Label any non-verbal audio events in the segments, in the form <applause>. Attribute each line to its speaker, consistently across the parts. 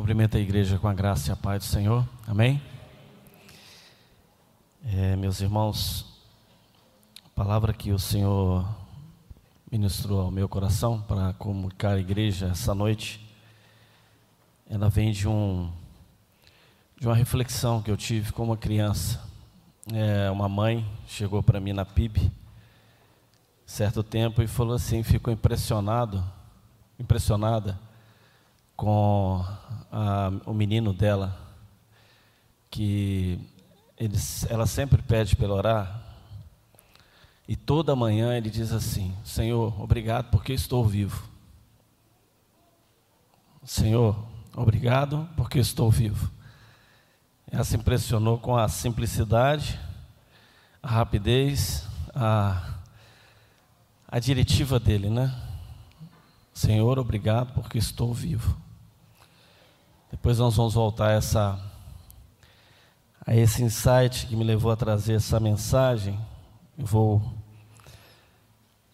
Speaker 1: Cumprimento a igreja com a graça e a paz do Senhor. Amém? É, meus irmãos, a palavra que o Senhor ministrou ao meu coração para comunicar à igreja essa noite, ela vem de um de uma reflexão que eu tive como criança. É, uma mãe chegou para mim na PIB certo tempo e falou assim, ficou impressionado, impressionada com a, o menino dela, que eles, ela sempre pede para orar, e toda manhã ele diz assim: Senhor, obrigado porque estou vivo. Senhor, obrigado porque estou vivo. Ela se impressionou com a simplicidade, a rapidez, a, a diretiva dele, né? Senhor, obrigado porque estou vivo. Depois nós vamos voltar a, essa, a esse insight que me levou a trazer essa mensagem. Eu vou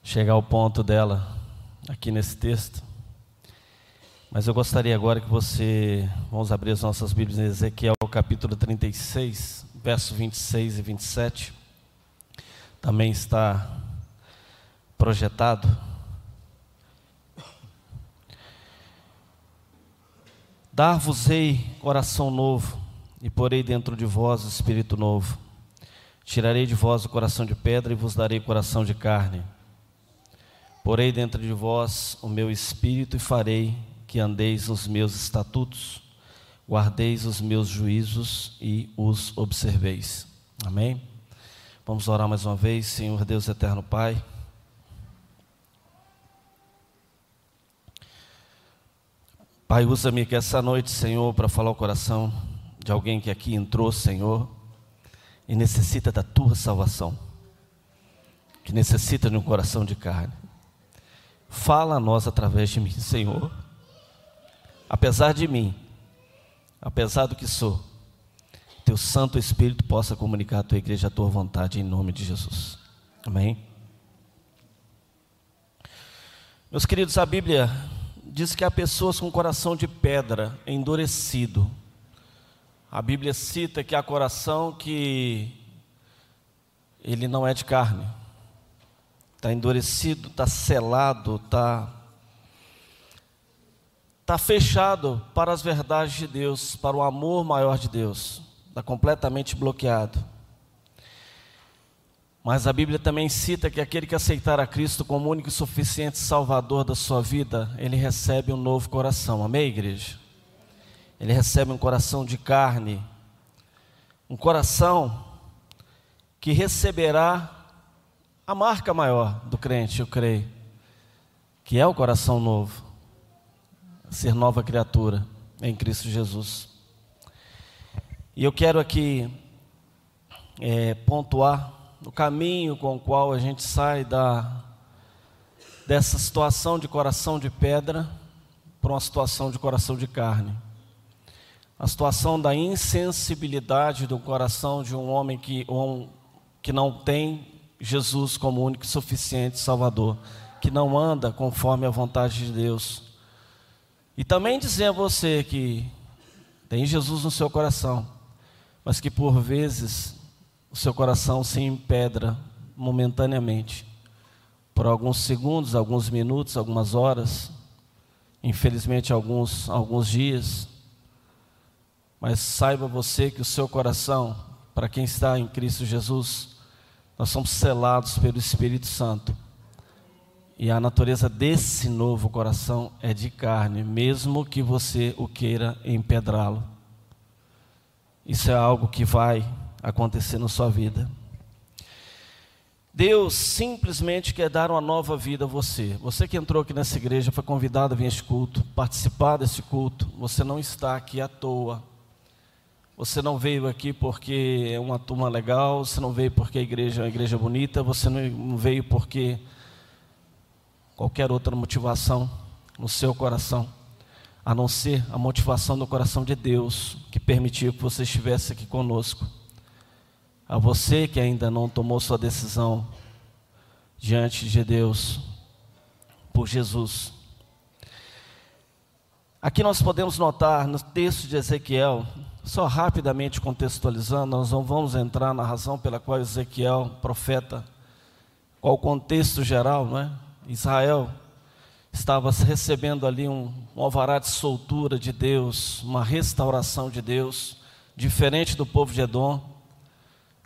Speaker 1: chegar ao ponto dela aqui nesse texto. Mas eu gostaria agora que você, vamos abrir as nossas Bíblias em Ezequiel capítulo 36, verso 26 e 27. Também está projetado. Dar-vos-ei coração novo, e porei dentro de vós espírito novo. Tirarei de vós o coração de pedra e vos darei coração de carne. Porei dentro de vós o meu espírito e farei que andeis os meus estatutos, guardeis os meus juízos e os observeis. Amém? Vamos orar mais uma vez, Senhor Deus eterno Pai. Pai, usa-me que essa noite, Senhor, para falar o coração de alguém que aqui entrou, Senhor, e necessita da tua salvação, que necessita de um coração de carne. Fala a nós através de mim, Senhor. Apesar de mim, apesar do que sou, teu Santo Espírito possa comunicar à tua igreja a tua vontade em nome de Jesus. Amém. Meus queridos, a Bíblia diz que há pessoas com coração de pedra, endurecido. A Bíblia cita que há coração que ele não é de carne, está endurecido, está selado, está tá fechado para as verdades de Deus, para o amor maior de Deus, está completamente bloqueado. Mas a Bíblia também cita que aquele que aceitar a Cristo como único e suficiente Salvador da sua vida, ele recebe um novo coração. Amém, igreja? Ele recebe um coração de carne, um coração que receberá a marca maior do crente, eu creio, que é o coração novo, ser nova criatura em Cristo Jesus. E eu quero aqui é, pontuar no caminho com o qual a gente sai da, dessa situação de coração de pedra para uma situação de coração de carne. A situação da insensibilidade do coração de um homem que, um, que não tem Jesus como único e suficiente Salvador, que não anda conforme a vontade de Deus. E também dizer a você que tem Jesus no seu coração, mas que por vezes o seu coração se empedra momentaneamente, por alguns segundos, alguns minutos, algumas horas, infelizmente alguns, alguns dias. Mas saiba você que o seu coração, para quem está em Cristo Jesus, nós somos selados pelo Espírito Santo. E a natureza desse novo coração é de carne, mesmo que você o queira empedrá-lo. Isso é algo que vai acontecer na sua vida. Deus simplesmente quer dar uma nova vida a você. Você que entrou aqui nessa igreja, foi convidado a vir a este culto, participar desse culto. Você não está aqui à toa. Você não veio aqui porque é uma turma legal, você não veio porque a igreja é uma igreja bonita, você não veio porque qualquer outra motivação no seu coração, a não ser a motivação do coração de Deus, que permitiu que você estivesse aqui conosco. A você que ainda não tomou sua decisão diante de Deus por Jesus. Aqui nós podemos notar no texto de Ezequiel, só rapidamente contextualizando, nós não vamos entrar na razão pela qual Ezequiel, profeta, qual o contexto geral, não é? Israel estava recebendo ali um, um alvará de soltura de Deus, uma restauração de Deus, diferente do povo de Edom.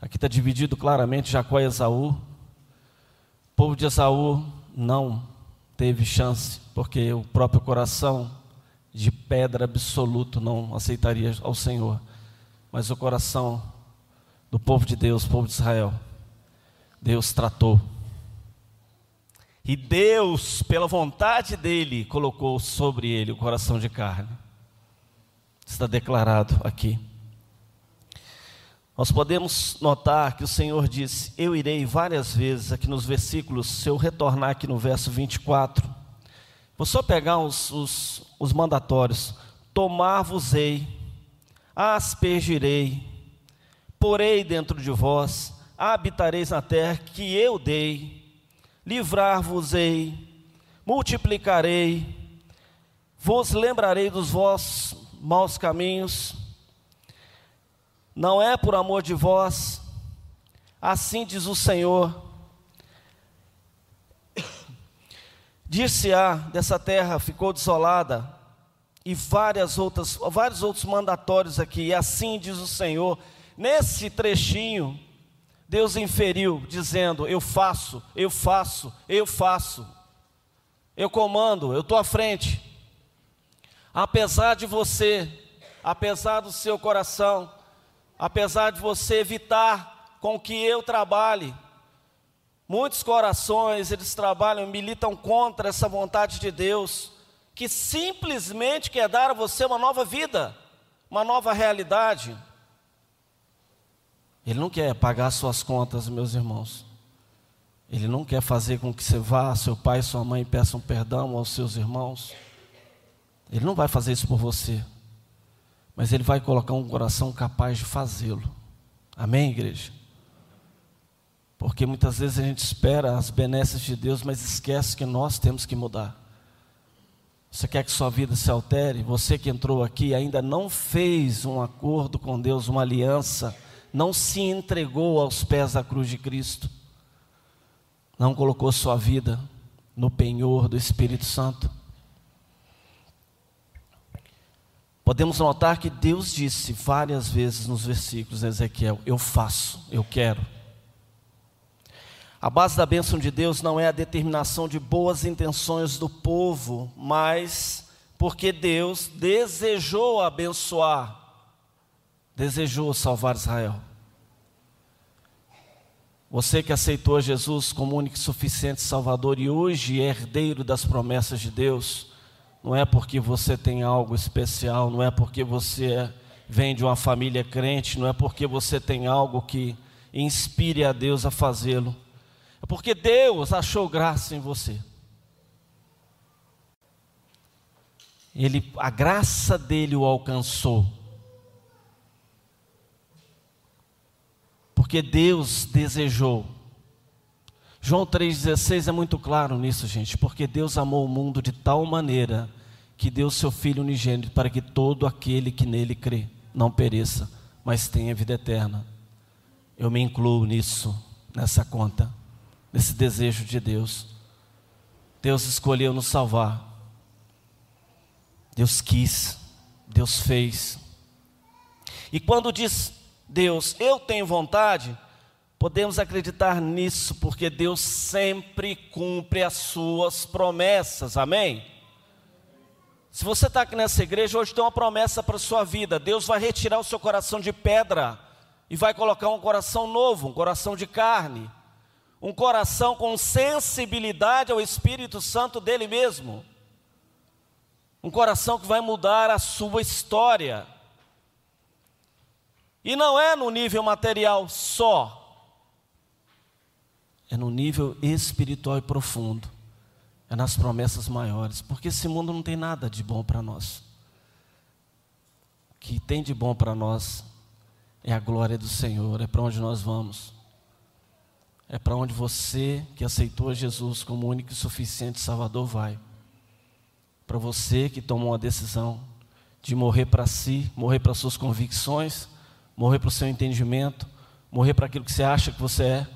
Speaker 1: Aqui está dividido claramente Jacó e Esaú. O povo de Esaú não teve chance, porque o próprio coração de pedra absoluto não aceitaria ao Senhor. Mas o coração do povo de Deus, povo de Israel, Deus tratou. E Deus, pela vontade dele, colocou sobre ele o coração de carne. Está declarado aqui. Nós podemos notar que o Senhor disse: Eu irei várias vezes aqui nos versículos, se eu retornar aqui no verso 24, vou só pegar os, os, os mandatórios: Tomar-vos-ei, aspergirei, porei dentro de vós, habitareis na terra que eu dei, livrar-vos-ei, multiplicarei, vos lembrarei dos vossos maus caminhos, não é por amor de vós, assim diz o Senhor. Dir-se-á dessa terra ficou desolada, e várias outras, vários outros mandatórios aqui, e assim diz o Senhor. Nesse trechinho, Deus inferiu, dizendo: Eu faço, eu faço, eu faço, eu comando, eu estou à frente. Apesar de você, apesar do seu coração, apesar de você evitar com que eu trabalhe. Muitos corações, eles trabalham, militam contra essa vontade de Deus, que simplesmente quer dar a você uma nova vida, uma nova realidade. Ele não quer pagar suas contas, meus irmãos. Ele não quer fazer com que você vá, seu pai e sua mãe peçam perdão aos seus irmãos. Ele não vai fazer isso por você mas Ele vai colocar um coração capaz de fazê-lo. Amém, igreja? Porque muitas vezes a gente espera as benesses de Deus, mas esquece que nós temos que mudar. Você quer que sua vida se altere? Você que entrou aqui ainda não fez um acordo com Deus, uma aliança, não se entregou aos pés da cruz de Cristo, não colocou sua vida no penhor do Espírito Santo. Podemos notar que Deus disse várias vezes nos versículos de Ezequiel: Eu faço, eu quero. A base da bênção de Deus não é a determinação de boas intenções do povo, mas porque Deus desejou abençoar, desejou salvar Israel. Você que aceitou Jesus como único e suficiente Salvador e hoje é herdeiro das promessas de Deus, não é porque você tem algo especial, não é porque você vem de uma família crente, não é porque você tem algo que inspire a Deus a fazê-lo. É porque Deus achou graça em você. Ele, a graça dele o alcançou. Porque Deus desejou. João 3,16 é muito claro nisso, gente, porque Deus amou o mundo de tal maneira que deu seu Filho unigênito para que todo aquele que nele crê não pereça, mas tenha vida eterna. Eu me incluo nisso, nessa conta, nesse desejo de Deus. Deus escolheu nos salvar. Deus quis, Deus fez. E quando diz Deus, eu tenho vontade, Podemos acreditar nisso, porque Deus sempre cumpre as suas promessas, amém? Se você está aqui nessa igreja, hoje tem uma promessa para a sua vida: Deus vai retirar o seu coração de pedra e vai colocar um coração novo, um coração de carne, um coração com sensibilidade ao Espírito Santo dele mesmo, um coração que vai mudar a sua história. E não é no nível material só, é no nível espiritual e profundo, é nas promessas maiores, porque esse mundo não tem nada de bom para nós. O que tem de bom para nós é a glória do Senhor, é para onde nós vamos. É para onde você que aceitou Jesus como único e suficiente Salvador vai. para você que tomou uma decisão de morrer para si, morrer para suas convicções, morrer para o seu entendimento, morrer para aquilo que você acha que você é,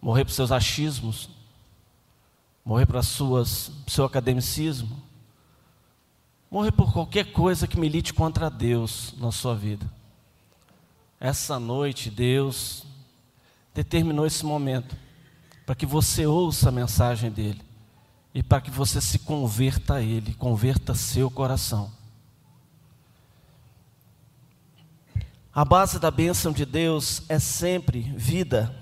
Speaker 1: morrer para os seus achismos, morrer para suas seu academicismo, morrer por qualquer coisa que milite contra Deus na sua vida. Essa noite Deus determinou esse momento para que você ouça a mensagem dele e para que você se converta a ele, converta seu coração. A base da bênção de Deus é sempre vida,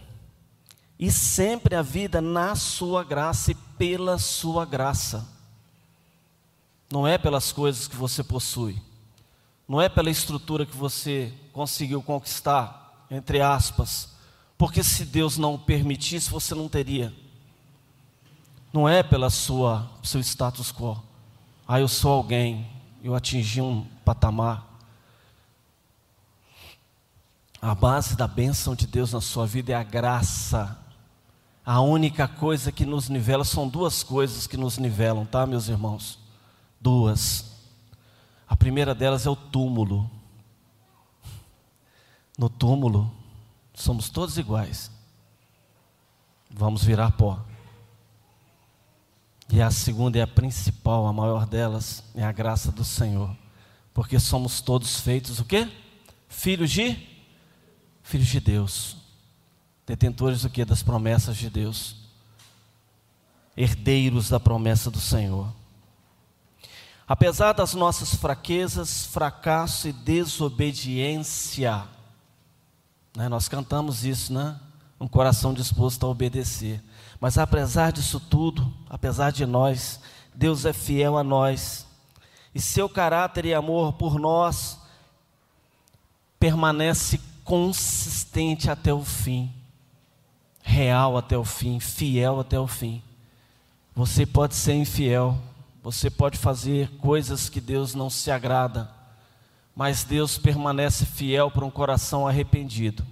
Speaker 1: e sempre a vida na sua graça e pela sua graça. Não é pelas coisas que você possui, não é pela estrutura que você conseguiu conquistar, entre aspas, porque se Deus não permitisse, você não teria. Não é pela sua seu status quo. Ah, eu sou alguém, eu atingi um patamar. A base da bênção de Deus na sua vida é a graça. A única coisa que nos nivela são duas coisas que nos nivelam, tá, meus irmãos? Duas. A primeira delas é o túmulo. No túmulo, somos todos iguais. Vamos virar pó. E a segunda e a principal, a maior delas, é a graça do Senhor. Porque somos todos feitos o quê? Filhos de filhos de Deus, detentores do que? Das promessas de Deus, herdeiros da promessa do Senhor. Apesar das nossas fraquezas, fracasso e desobediência, né, nós cantamos isso, né? Um coração disposto a obedecer. Mas apesar disso tudo, apesar de nós, Deus é fiel a nós. E seu caráter e amor por nós permanece consistente até o fim, real até o fim, fiel até o fim. Você pode ser infiel, você pode fazer coisas que Deus não se agrada, mas Deus permanece fiel para um coração arrependido,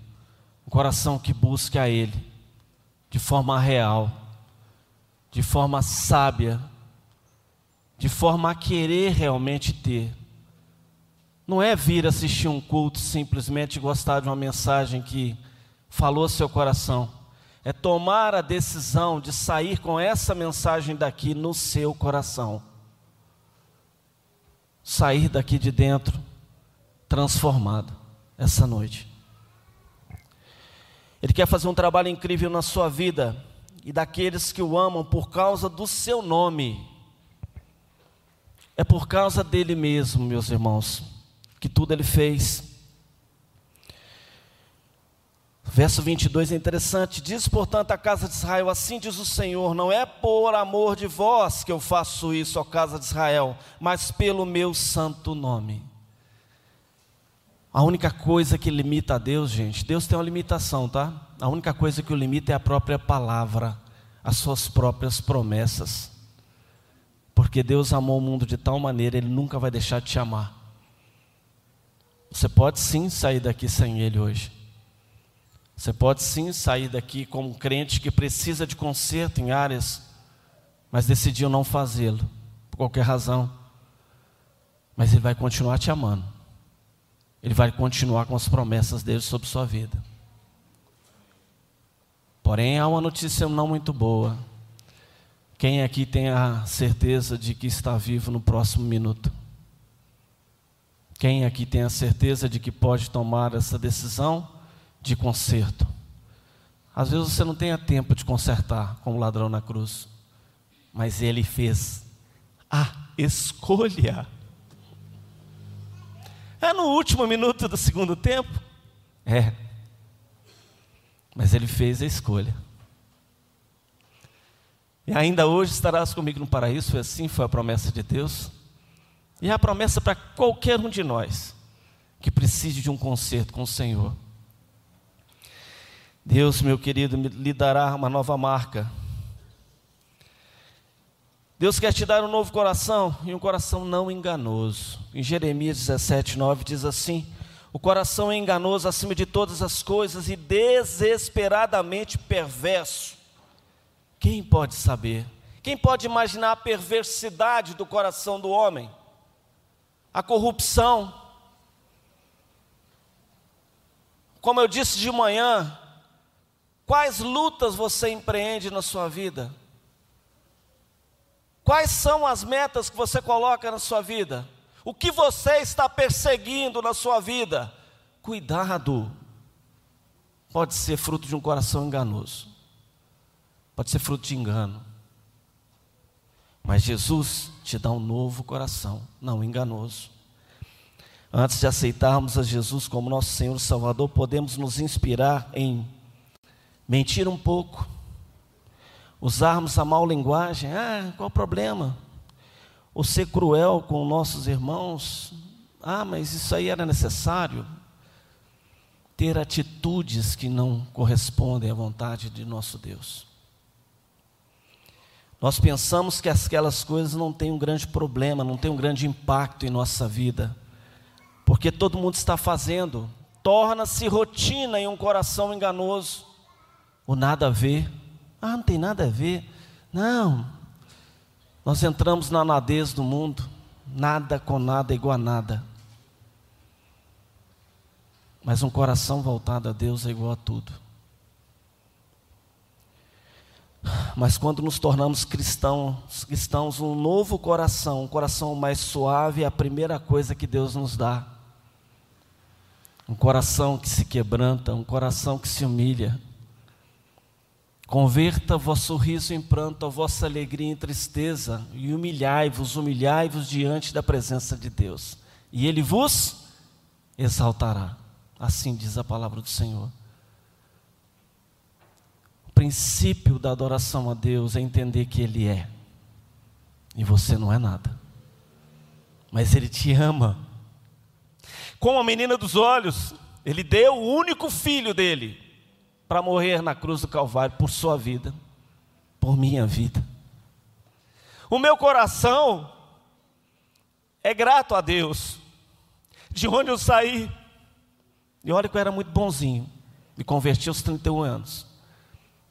Speaker 1: um coração que busca a Ele de forma real, de forma sábia, de forma a querer realmente ter não é vir assistir um culto simplesmente gostar de uma mensagem que falou seu coração. É tomar a decisão de sair com essa mensagem daqui no seu coração. Sair daqui de dentro transformado essa noite. Ele quer fazer um trabalho incrível na sua vida e daqueles que o amam por causa do seu nome. É por causa dele mesmo, meus irmãos que tudo ele fez. Verso 22 é interessante: Diz, portanto, a casa de Israel: Assim diz o Senhor, não é por amor de vós que eu faço isso, ó casa de Israel, mas pelo meu santo nome. A única coisa que limita a Deus, gente, Deus tem uma limitação, tá? A única coisa que o limita é a própria palavra, as suas próprias promessas. Porque Deus amou o mundo de tal maneira, Ele nunca vai deixar de te amar. Você pode sim sair daqui sem Ele hoje. Você pode sim sair daqui como um crente que precisa de conserto em áreas, mas decidiu não fazê-lo, por qualquer razão. Mas Ele vai continuar te amando. Ele vai continuar com as promessas dele sobre sua vida. Porém, há uma notícia não muito boa. Quem aqui tem a certeza de que está vivo no próximo minuto? Quem aqui tem a certeza de que pode tomar essa decisão de conserto? Às vezes você não tem tempo de consertar como ladrão na cruz, mas ele fez a escolha. É no último minuto do segundo tempo? É. Mas ele fez a escolha. E ainda hoje estarás comigo no paraíso, foi assim, foi a promessa de Deus. E é a promessa para qualquer um de nós que precise de um conserto com o Senhor. Deus, meu querido, lhe dará uma nova marca. Deus quer te dar um novo coração e um coração não enganoso. Em Jeremias 17, 9 diz assim: O coração é enganoso acima de todas as coisas e desesperadamente perverso. Quem pode saber? Quem pode imaginar a perversidade do coração do homem? A corrupção. Como eu disse de manhã, quais lutas você empreende na sua vida? Quais são as metas que você coloca na sua vida? O que você está perseguindo na sua vida? Cuidado. Pode ser fruto de um coração enganoso. Pode ser fruto de engano. Mas Jesus te dá um novo coração, não enganoso. Antes de aceitarmos a Jesus como nosso Senhor e Salvador, podemos nos inspirar em mentir um pouco, usarmos a mal linguagem, ah, qual o problema? Ou ser cruel com nossos irmãos, ah, mas isso aí era necessário. Ter atitudes que não correspondem à vontade de nosso Deus. Nós pensamos que aquelas coisas não têm um grande problema, não têm um grande impacto em nossa vida, porque todo mundo está fazendo, torna-se rotina em um coração enganoso, o nada a ver ah, não tem nada a ver. Não. Nós entramos na nadez do mundo. Nada com nada é igual a nada. Mas um coração voltado a Deus é igual a tudo. Mas quando nos tornamos cristãos, cristãos, um novo coração, um coração mais suave, é a primeira coisa que Deus nos dá. Um coração que se quebranta, um coração que se humilha, Converta vosso riso em pranto, a vossa alegria em tristeza, e humilhai-vos, humilhai-vos diante da presença de Deus, e Ele vos exaltará. Assim diz a palavra do Senhor. O princípio da adoração a Deus é entender que Ele é, e você não é nada, mas Ele te ama. Como a menina dos olhos, Ele deu o único filho dele para morrer na cruz do Calvário por sua vida, por minha vida. O meu coração é grato a Deus. De onde eu saí, e olha que eu era muito bonzinho, me converti aos 31 anos.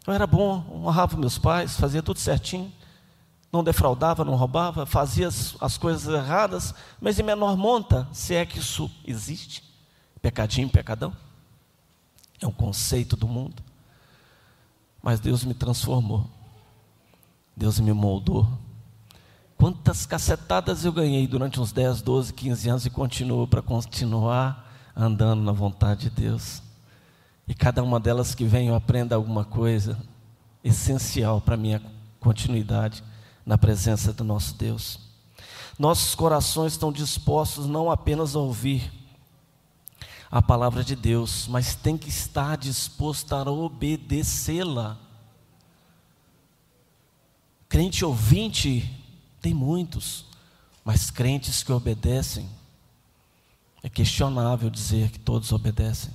Speaker 1: Eu era bom, honrava meus pais, fazia tudo certinho, não defraudava, não roubava, fazia as, as coisas erradas, mas em menor monta, se é que isso existe, pecadinho, pecadão. É um conceito do mundo. Mas Deus me transformou. Deus me moldou. Quantas cacetadas eu ganhei durante uns 10, 12, 15 anos e continuo para continuar andando na vontade de Deus. E cada uma delas que vem eu aprenda alguma coisa essencial para a minha continuidade na presença do nosso Deus. Nossos corações estão dispostos não apenas a ouvir, a palavra de Deus, mas tem que estar disposto a obedecê-la. Crente ouvinte, tem muitos, mas crentes que obedecem, é questionável dizer que todos obedecem.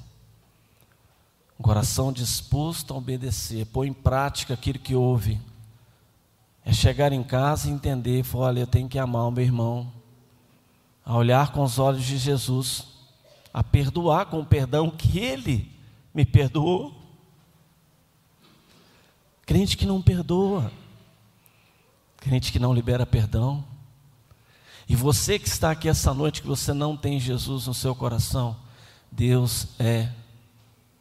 Speaker 1: Um coração disposto a obedecer, pôr em prática aquilo que ouve, é chegar em casa e entender, olha, eu tenho que amar o meu irmão, a olhar com os olhos de Jesus, a perdoar com o perdão que Ele me perdoou. Crente que não perdoa, crente que não libera perdão. E você que está aqui essa noite, que você não tem Jesus no seu coração, Deus é,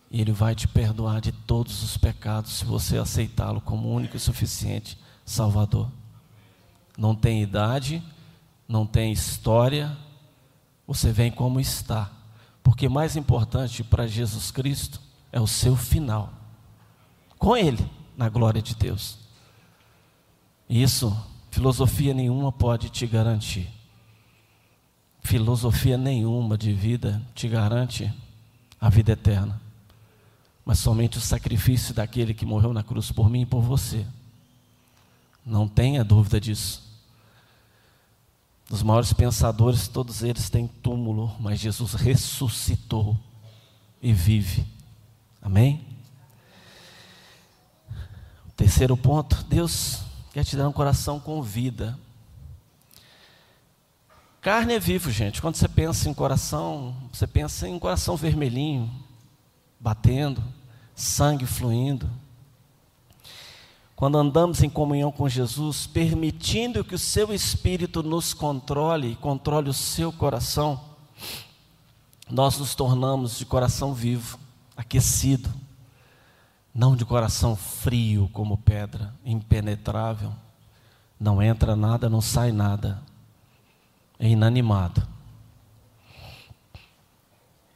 Speaker 1: e Ele vai te perdoar de todos os pecados, se você aceitá-lo como único e suficiente Salvador. Não tem idade, não tem história, você vem como está porque mais importante para Jesus Cristo é o seu final. Com Ele, na glória de Deus. Isso, filosofia nenhuma pode te garantir. Filosofia nenhuma de vida te garante a vida eterna. Mas somente o sacrifício daquele que morreu na cruz por mim e por você. Não tenha dúvida disso. Os maiores pensadores, todos eles têm túmulo, mas Jesus ressuscitou e vive. Amém? Terceiro ponto, Deus quer te dar um coração com vida. Carne é vivo, gente. Quando você pensa em coração, você pensa em coração vermelhinho, batendo, sangue fluindo. Quando andamos em comunhão com Jesus, permitindo que o seu Espírito nos controle, controle o seu coração, nós nos tornamos de coração vivo, aquecido, não de coração frio como pedra, impenetrável. Não entra nada, não sai nada, é inanimado.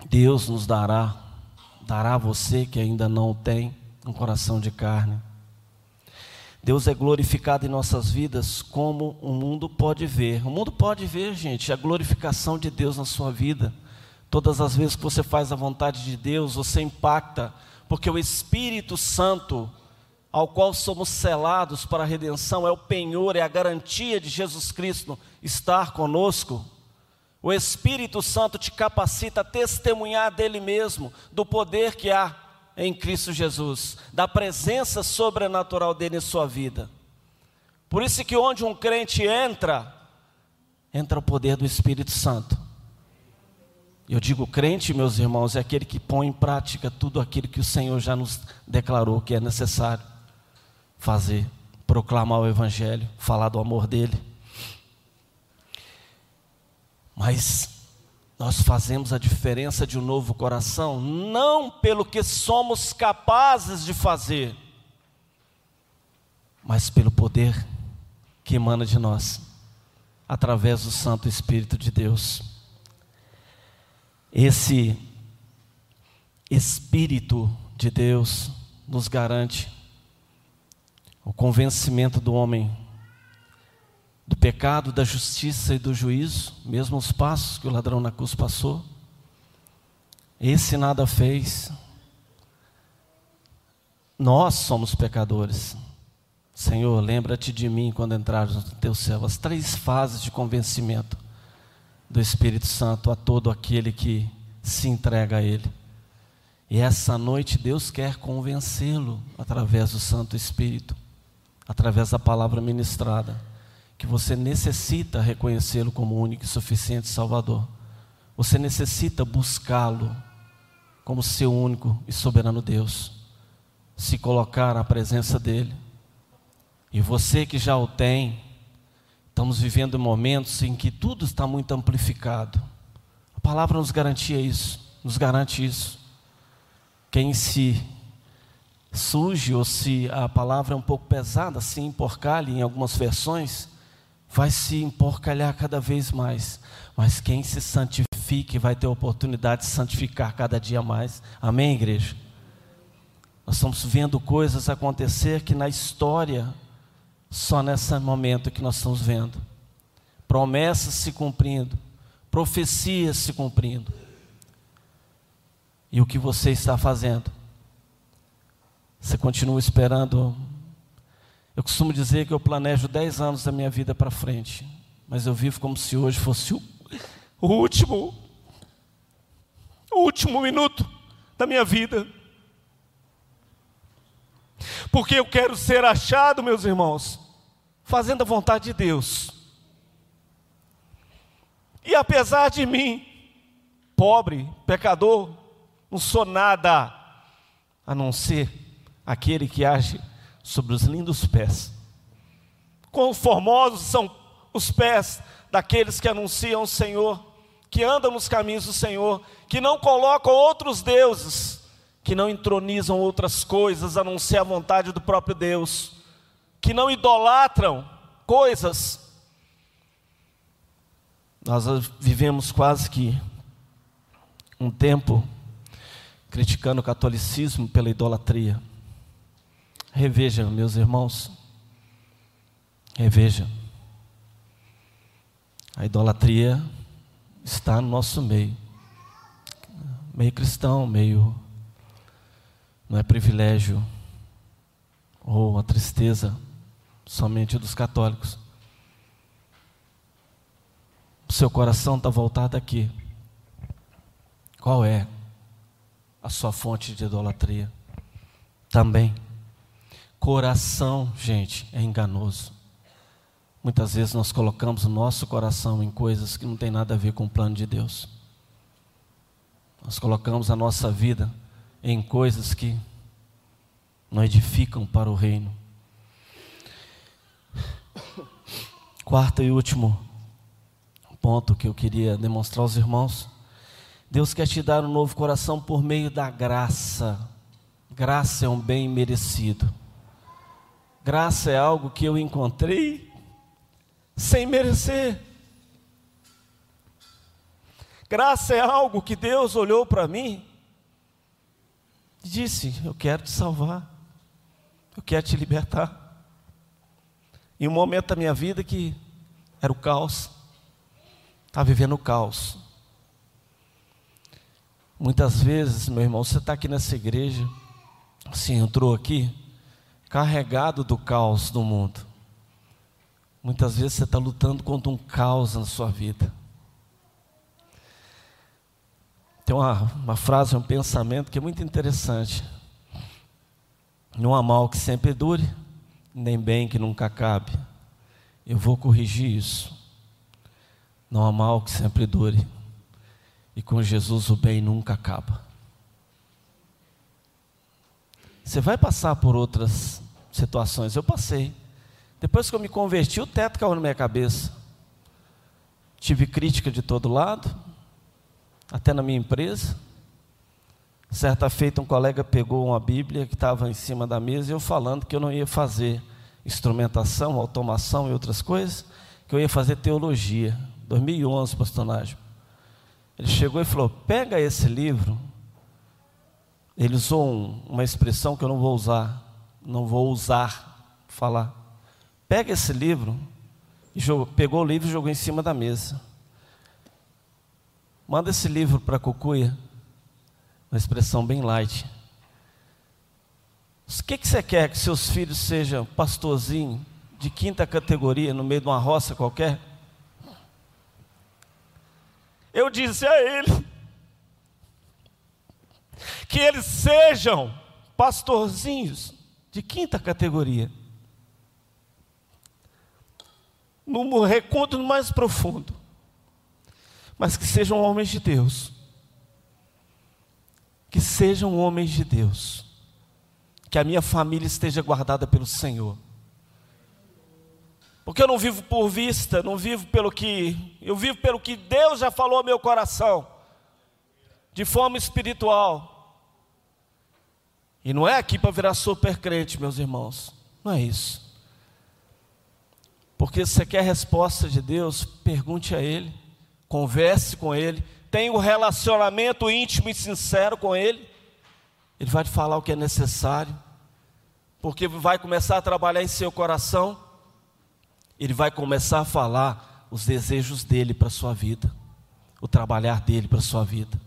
Speaker 1: Deus nos dará, dará a você que ainda não tem, um coração de carne Deus é glorificado em nossas vidas como o mundo pode ver. O mundo pode ver, gente, a glorificação de Deus na sua vida. Todas as vezes que você faz a vontade de Deus, você impacta, porque o Espírito Santo, ao qual somos selados para a redenção, é o penhor, é a garantia de Jesus Cristo estar conosco. O Espírito Santo te capacita a testemunhar dele mesmo, do poder que há em Cristo Jesus, da presença sobrenatural dele em sua vida. Por isso que onde um crente entra, entra o poder do Espírito Santo. Eu digo crente, meus irmãos, é aquele que põe em prática tudo aquilo que o Senhor já nos declarou que é necessário fazer, proclamar o evangelho, falar do amor dele. Mas nós fazemos a diferença de um novo coração não pelo que somos capazes de fazer, mas pelo poder que emana de nós, através do Santo Espírito de Deus. Esse Espírito de Deus nos garante o convencimento do homem do pecado, da justiça e do juízo, mesmo os passos que o ladrão na cruz passou. Esse nada fez. Nós somos pecadores. Senhor, lembra-te de mim quando entrares no teu céu. As três fases de convencimento do Espírito Santo a todo aquele que se entrega a Ele. E essa noite Deus quer convencê-lo através do Santo Espírito, através da palavra ministrada que você necessita reconhecê-lo como único e suficiente Salvador. Você necessita buscá-lo como seu único e soberano Deus. Se colocar à presença dele. E você que já o tem, estamos vivendo momentos em que tudo está muito amplificado. A palavra nos garantia isso, nos garante isso. Quem se surge ou se a palavra é um pouco pesada, assim, porcalhe em algumas versões, vai se emporcalhar cada vez mais. Mas quem se santifique vai ter a oportunidade de santificar cada dia mais. Amém, igreja? Nós estamos vendo coisas acontecer que na história, só nesse momento que nós estamos vendo. Promessas se cumprindo, profecias se cumprindo. E o que você está fazendo? Você continua esperando eu costumo dizer que eu planejo 10 anos da minha vida para frente, mas eu vivo como se hoje fosse o, o último, o último minuto da minha vida. Porque eu quero ser achado, meus irmãos, fazendo a vontade de Deus. E apesar de mim, pobre, pecador, não sou nada a não ser aquele que age sobre os lindos pés. Quão formosos são os pés daqueles que anunciam o Senhor, que andam nos caminhos do Senhor, que não colocam outros deuses, que não entronizam outras coisas, a não ser a vontade do próprio Deus, que não idolatram coisas. Nós vivemos quase que um tempo criticando o catolicismo pela idolatria. Reveja, meus irmãos. Reveja. A idolatria está no nosso meio. Meio cristão, meio. Não é privilégio ou a tristeza somente dos católicos. O seu coração está voltado aqui. Qual é a sua fonte de idolatria? Também. Coração, gente, é enganoso. Muitas vezes nós colocamos o nosso coração em coisas que não tem nada a ver com o plano de Deus. Nós colocamos a nossa vida em coisas que não edificam para o reino. Quarto e último ponto que eu queria demonstrar aos irmãos. Deus quer te dar um novo coração por meio da graça. Graça é um bem merecido. Graça é algo que eu encontrei sem merecer. Graça é algo que Deus olhou para mim e disse: Eu quero te salvar, eu quero te libertar. Em um momento da minha vida que era o caos, estava vivendo o caos. Muitas vezes, meu irmão, você está aqui nessa igreja, assim, entrou aqui, carregado do caos do mundo. Muitas vezes você está lutando contra um caos na sua vida. Tem uma, uma frase, um pensamento que é muito interessante. Não há mal que sempre dure, nem bem que nunca acabe. Eu vou corrigir isso. Não há mal que sempre dure. E com Jesus o bem nunca acaba. Você vai passar por outras situações. Eu passei. Depois que eu me converti, o teto caiu na minha cabeça. Tive crítica de todo lado, até na minha empresa. Certa feita, um colega pegou uma Bíblia que estava em cima da mesa e eu falando que eu não ia fazer instrumentação, automação e outras coisas, que eu ia fazer teologia. 2011, pastor Ele chegou e falou: pega esse livro. Ele usou um, uma expressão que eu não vou usar, não vou usar falar. Pega esse livro, pegou o livro e jogou em cima da mesa. Manda esse livro para Cucuia, uma expressão bem light. O que, que você quer que seus filhos sejam pastorzinho de quinta categoria no meio de uma roça qualquer? Eu disse a ele que eles sejam pastorzinhos de quinta categoria. No reconto mais profundo. Mas que sejam homens de Deus. Que sejam homens de Deus. Que a minha família esteja guardada pelo Senhor. Porque eu não vivo por vista, não vivo pelo que. Eu vivo pelo que Deus já falou ao meu coração. De forma espiritual. E não é aqui para virar super crente, meus irmãos. Não é isso. Porque se você quer resposta de Deus, pergunte a Ele, converse com Ele, tenha um relacionamento íntimo e sincero com Ele. Ele vai te falar o que é necessário, porque vai começar a trabalhar em seu coração ele vai começar a falar os desejos dele para a sua vida, o trabalhar dele para a sua vida.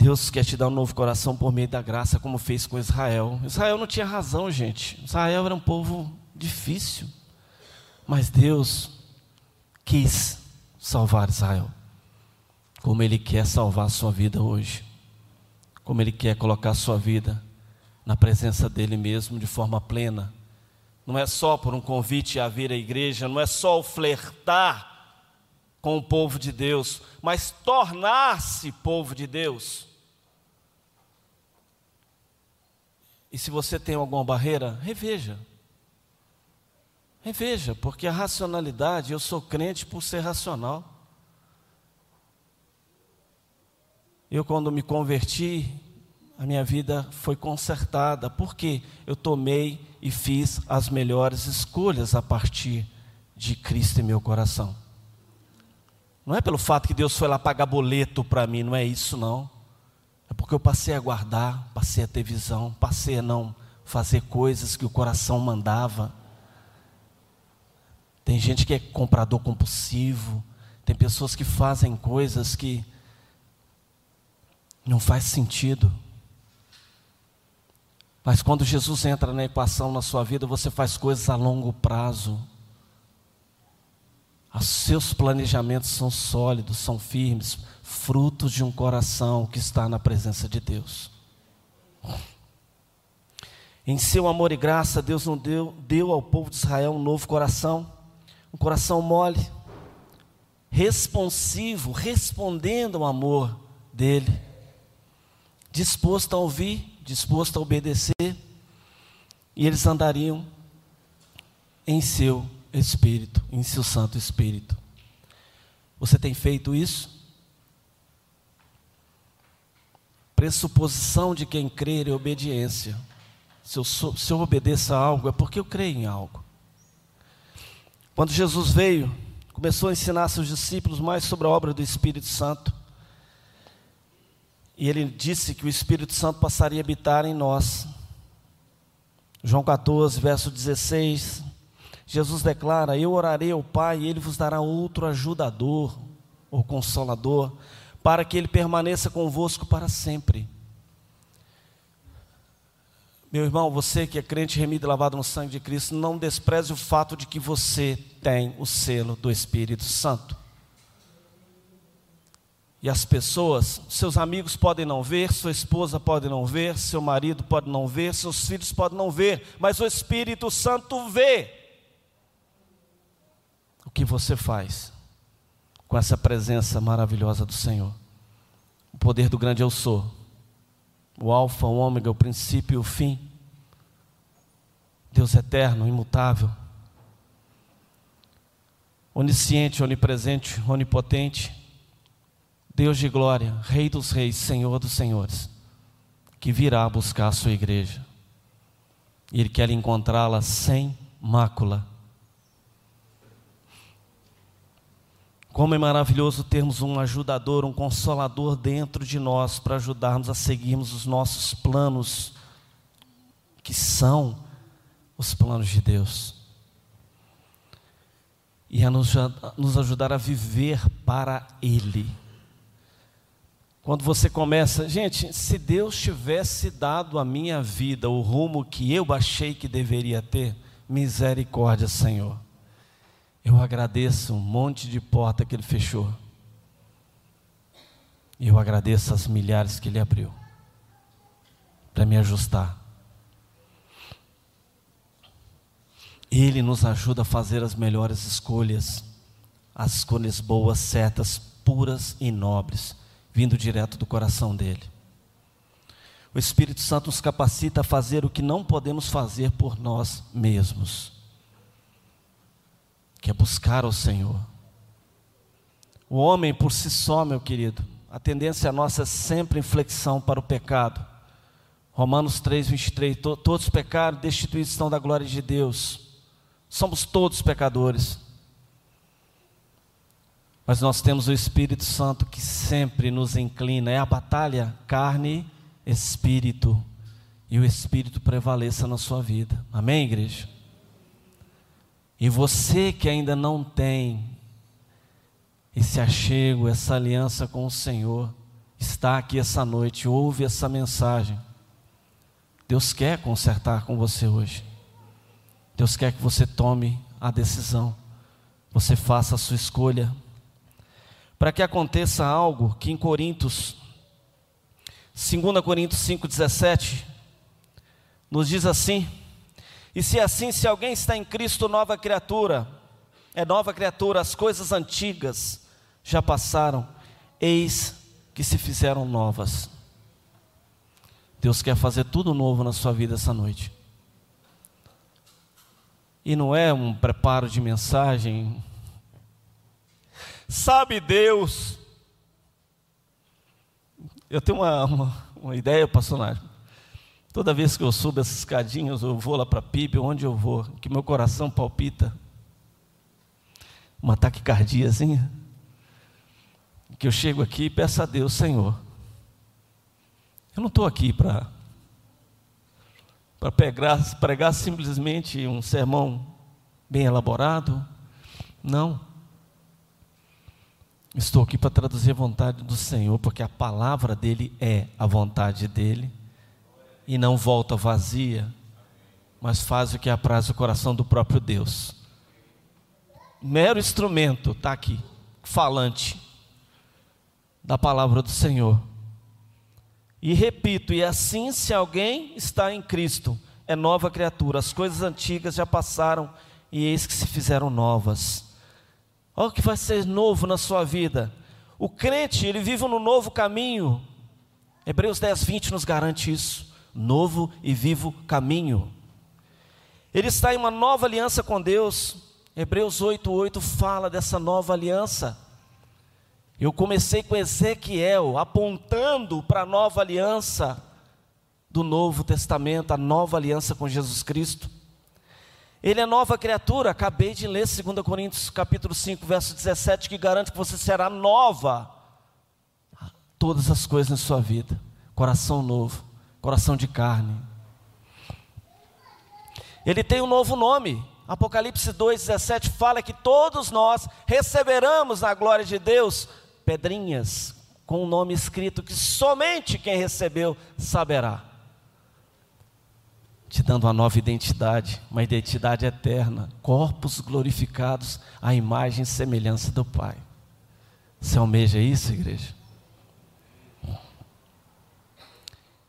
Speaker 1: Deus quer te dar um novo coração por meio da graça, como fez com Israel. Israel não tinha razão, gente. Israel era um povo difícil. Mas Deus quis salvar Israel. Como Ele quer salvar a sua vida hoje. Como Ele quer colocar a sua vida na presença dele mesmo de forma plena. Não é só por um convite a vir à igreja, não é só o flertar com o povo de Deus, mas tornar-se povo de Deus. E se você tem alguma barreira, reveja. Reveja, porque a racionalidade, eu sou crente por ser racional. Eu, quando me converti, a minha vida foi consertada, porque eu tomei e fiz as melhores escolhas a partir de Cristo em meu coração. Não é pelo fato que Deus foi lá pagar boleto para mim, não é isso não. É porque eu passei a guardar, passei a ter visão, passei a não fazer coisas que o coração mandava. Tem gente que é comprador compulsivo, tem pessoas que fazem coisas que não faz sentido. Mas quando Jesus entra na equação na sua vida, você faz coisas a longo prazo. Os seus planejamentos são sólidos, são firmes, frutos de um coração que está na presença de Deus. Em seu amor e graça, Deus não deu, deu ao povo de Israel um novo coração, um coração mole, responsivo, respondendo ao amor dele, disposto a ouvir, disposto a obedecer. e eles andariam em seu Espírito, em seu Santo Espírito. Você tem feito isso? Pressuposição de quem crer é obediência. Se eu, sou, se eu obedeço a algo, é porque eu creio em algo. Quando Jesus veio, começou a ensinar seus discípulos mais sobre a obra do Espírito Santo. E ele disse que o Espírito Santo passaria a habitar em nós. João 14, verso 16. Jesus declara: Eu orarei ao Pai e ele vos dará outro ajudador, ou consolador, para que ele permaneça convosco para sempre. Meu irmão, você que é crente remido e lavado no sangue de Cristo, não despreze o fato de que você tem o selo do Espírito Santo. E as pessoas, seus amigos podem não ver, sua esposa pode não ver, seu marido pode não ver, seus filhos podem não ver, mas o Espírito Santo vê o que você faz com essa presença maravilhosa do Senhor. O poder do grande eu sou, o Alfa, o Ômega, o princípio e o fim. Deus eterno, imutável, onisciente, onipresente, onipotente Deus de glória, Rei dos reis, Senhor dos senhores, que virá buscar a sua igreja. E Ele quer encontrá-la sem mácula. Como é maravilhoso termos um ajudador, um consolador dentro de nós para ajudarmos a seguirmos os nossos planos, que são os planos de Deus. E a nos, nos ajudar a viver para Ele. Quando você começa, gente, se Deus tivesse dado à minha vida o rumo que eu achei que deveria ter, misericórdia, Senhor. Eu agradeço um monte de porta que Ele fechou. E eu agradeço as milhares que Ele abriu para me ajustar. Ele nos ajuda a fazer as melhores escolhas, as escolhas boas, certas, puras e nobres vindo direto do coração dele. O Espírito Santo nos capacita a fazer o que não podemos fazer por nós mesmos, que é buscar ao Senhor. O homem por si só, meu querido, a tendência nossa é sempre inflexão para o pecado. Romanos 3, 23, todos pecaram, destituídos estão da glória de Deus. Somos todos pecadores. Mas nós temos o Espírito Santo que sempre nos inclina. É a batalha carne, espírito. E o Espírito prevaleça na sua vida. Amém, igreja? E você que ainda não tem esse achego, essa aliança com o Senhor, está aqui essa noite, ouve essa mensagem. Deus quer consertar com você hoje. Deus quer que você tome a decisão. Você faça a sua escolha para que aconteça algo que em Coríntios, 2 Coríntios 5,17, nos diz assim: E se assim, se alguém está em Cristo, nova criatura, é nova criatura, as coisas antigas já passaram, eis que se fizeram novas. Deus quer fazer tudo novo na sua vida essa noite. E não é um preparo de mensagem, Sabe Deus. Eu tenho uma, uma, uma ideia, pastor Toda vez que eu subo essas escadinhas, eu vou lá para a PIB, onde eu vou, que meu coração palpita. Uma taquicardiazinha. Que eu chego aqui e peço a Deus, Senhor. Eu não estou aqui para para pregar, pregar simplesmente um sermão bem elaborado. Não. Estou aqui para traduzir a vontade do Senhor, porque a palavra dele é a vontade dele e não volta vazia, mas faz o que apraz o coração do próprio Deus. Mero instrumento está aqui, falante da palavra do Senhor. E repito, e assim se alguém está em Cristo, é nova criatura, as coisas antigas já passaram e eis que se fizeram novas. Olha o que vai ser novo na sua vida. O crente, ele vive no novo caminho. Hebreus 10, 20 nos garante isso. Novo e vivo caminho. Ele está em uma nova aliança com Deus. Hebreus 8:8 fala dessa nova aliança. Eu comecei com Ezequiel apontando para a nova aliança do Novo Testamento, a nova aliança com Jesus Cristo. Ele é nova criatura, acabei de ler 2 Coríntios capítulo 5, verso 17, que garante que você será nova todas as coisas na sua vida. Coração novo, coração de carne. Ele tem um novo nome. Apocalipse 2,17 fala que todos nós receberemos na glória de Deus pedrinhas com um nome escrito que somente quem recebeu saberá te dando uma nova identidade, uma identidade eterna, corpos glorificados à imagem e semelhança do Pai. Você almeja isso, igreja?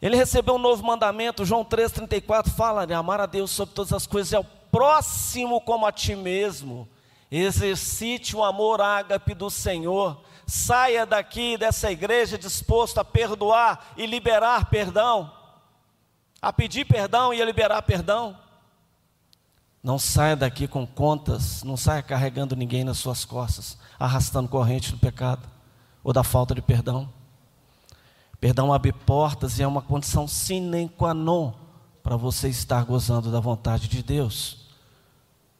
Speaker 1: Ele recebeu um novo mandamento, João 3,34 fala de amar a Deus sobre todas as coisas, é o próximo como a ti mesmo. Exercite o amor ágape do Senhor. Saia daqui dessa igreja disposto a perdoar e liberar perdão a pedir perdão e a liberar perdão. Não saia daqui com contas, não saia carregando ninguém nas suas costas, arrastando corrente do pecado ou da falta de perdão. Perdão abre portas e é uma condição sine qua non para você estar gozando da vontade de Deus.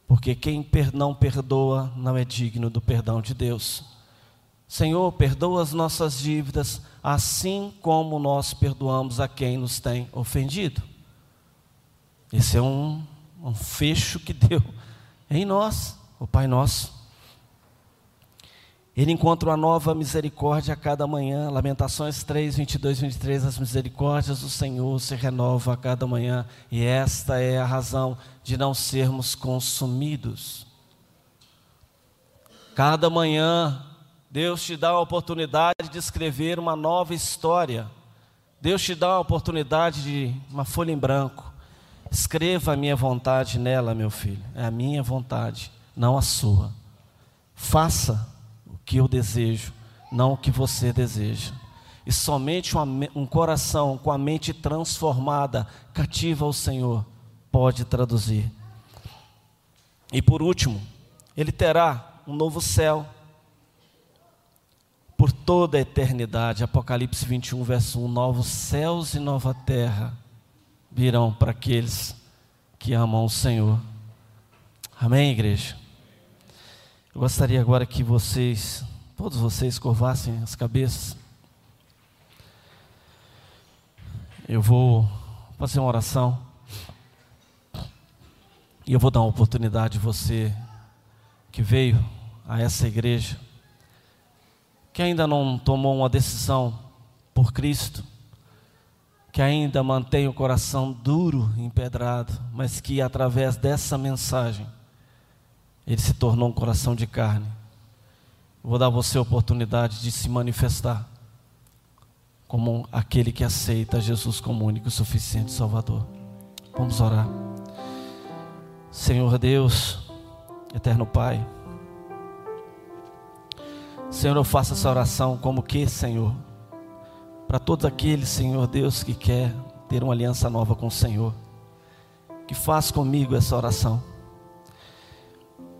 Speaker 1: Porque quem não perdoa não é digno do perdão de Deus. Senhor, perdoa as nossas dívidas, assim como nós perdoamos a quem nos tem ofendido. Esse é um, um fecho que <laughs> deu em nós, o Pai Nosso. Ele encontra uma nova misericórdia a cada manhã. Lamentações 3, 22, 23. As misericórdias do Senhor se renovam a cada manhã. E esta é a razão de não sermos consumidos. Cada manhã Deus te dá a oportunidade de escrever uma nova história. Deus te dá a oportunidade de uma folha em branco. Escreva a minha vontade nela, meu filho. É a minha vontade, não a sua. Faça que eu desejo, não o que você deseja. E somente um coração com a mente transformada, cativa ao Senhor, pode traduzir. E por último, ele terá um novo céu por toda a eternidade. Apocalipse 21, verso 1: Novos céus e nova terra virão para aqueles que amam o Senhor. Amém, igreja? Eu gostaria agora que vocês, todos vocês, curvassem as cabeças. Eu vou fazer uma oração. E eu vou dar uma oportunidade a você que veio a essa igreja que ainda não tomou uma decisão por Cristo, que ainda mantém o coração duro, empedrado, mas que através dessa mensagem ele se tornou um coração de carne. vou dar a você a oportunidade de se manifestar como aquele que aceita Jesus como único e suficiente Salvador. Vamos orar. Senhor Deus, eterno Pai, Senhor, eu faço essa oração como que, Senhor, para todos aqueles, Senhor Deus, que quer ter uma aliança nova com o Senhor, que faz comigo essa oração.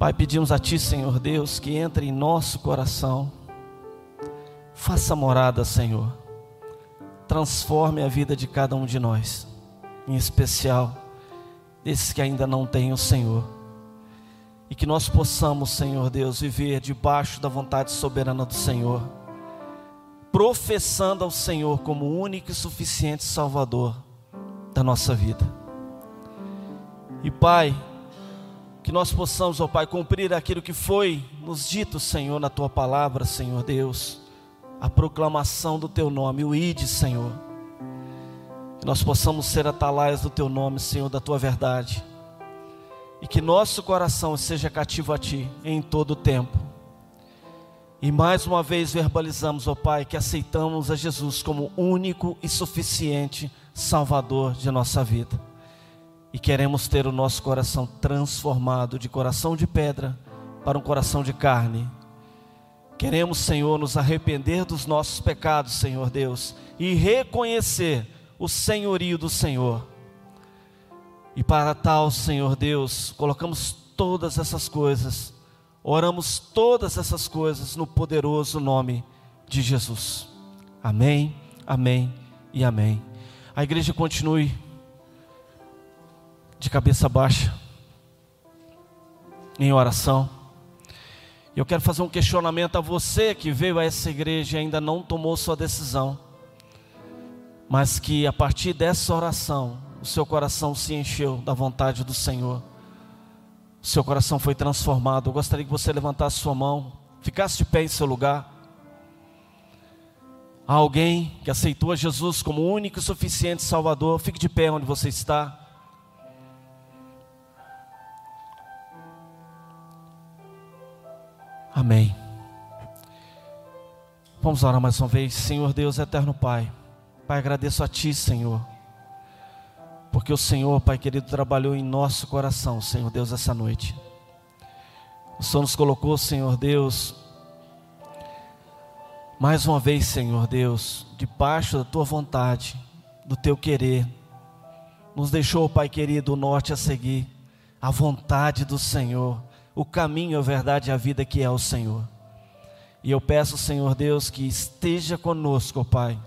Speaker 1: Pai, pedimos a Ti, Senhor Deus, que entre em nosso coração, faça morada, Senhor, transforme a vida de cada um de nós, em especial desses que ainda não têm o Senhor. E que nós possamos, Senhor Deus, viver debaixo da vontade soberana do Senhor, professando ao Senhor como único e suficiente Salvador da nossa vida. E Pai, que nós possamos, ó Pai, cumprir aquilo que foi nos dito, Senhor, na tua palavra, Senhor Deus, a proclamação do teu nome, o ide, Senhor. Que nós possamos ser atalaias do teu nome, Senhor, da tua verdade e que nosso coração seja cativo a Ti em todo o tempo. E mais uma vez verbalizamos, ó Pai, que aceitamos a Jesus como único e suficiente Salvador de nossa vida. E queremos ter o nosso coração transformado de coração de pedra para um coração de carne. Queremos, Senhor, nos arrepender dos nossos pecados, Senhor Deus, e reconhecer o senhorio do Senhor E para tal, Senhor Deus, colocamos todas essas coisas, oramos todas essas coisas no poderoso nome de Jesus. Amém, amém e amém. A igreja continue de cabeça baixa, em oração. Eu quero fazer um questionamento a você que veio a essa igreja e ainda não tomou sua decisão, mas que a partir dessa oração, o seu coração se encheu da vontade do Senhor, o seu coração foi transformado. Eu gostaria que você levantasse sua mão, ficasse de pé em seu lugar. Há alguém que aceitou Jesus como único e suficiente Salvador, fique de pé onde você está. Amém. Vamos orar mais uma vez. Senhor Deus, eterno Pai. Pai, agradeço a Ti, Senhor. Porque o Senhor, Pai querido, trabalhou em nosso coração, Senhor Deus, essa noite. O Senhor nos colocou, Senhor Deus, mais uma vez, Senhor Deus, debaixo da Tua vontade, do Teu querer. Nos deixou, Pai querido, o norte a seguir, a vontade do Senhor o caminho, a verdade e a vida que é o Senhor. E eu peço, Senhor Deus, que esteja conosco, ó Pai,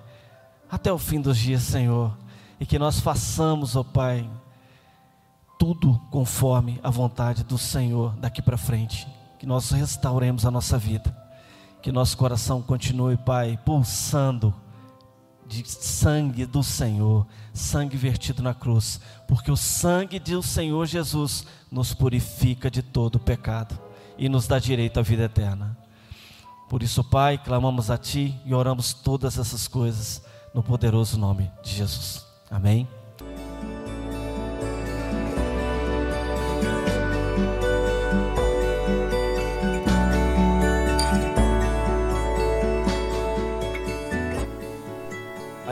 Speaker 1: até o fim dos dias, Senhor, e que nós façamos, ó Pai, tudo conforme a vontade do Senhor daqui para frente, que nós restauremos a nossa vida, que nosso coração continue, Pai, pulsando de sangue do Senhor, sangue vertido na cruz, porque o sangue do Senhor Jesus nos purifica de todo pecado e nos dá direito à vida eterna. Por isso, Pai, clamamos a Ti e oramos todas essas coisas no poderoso nome de Jesus. Amém.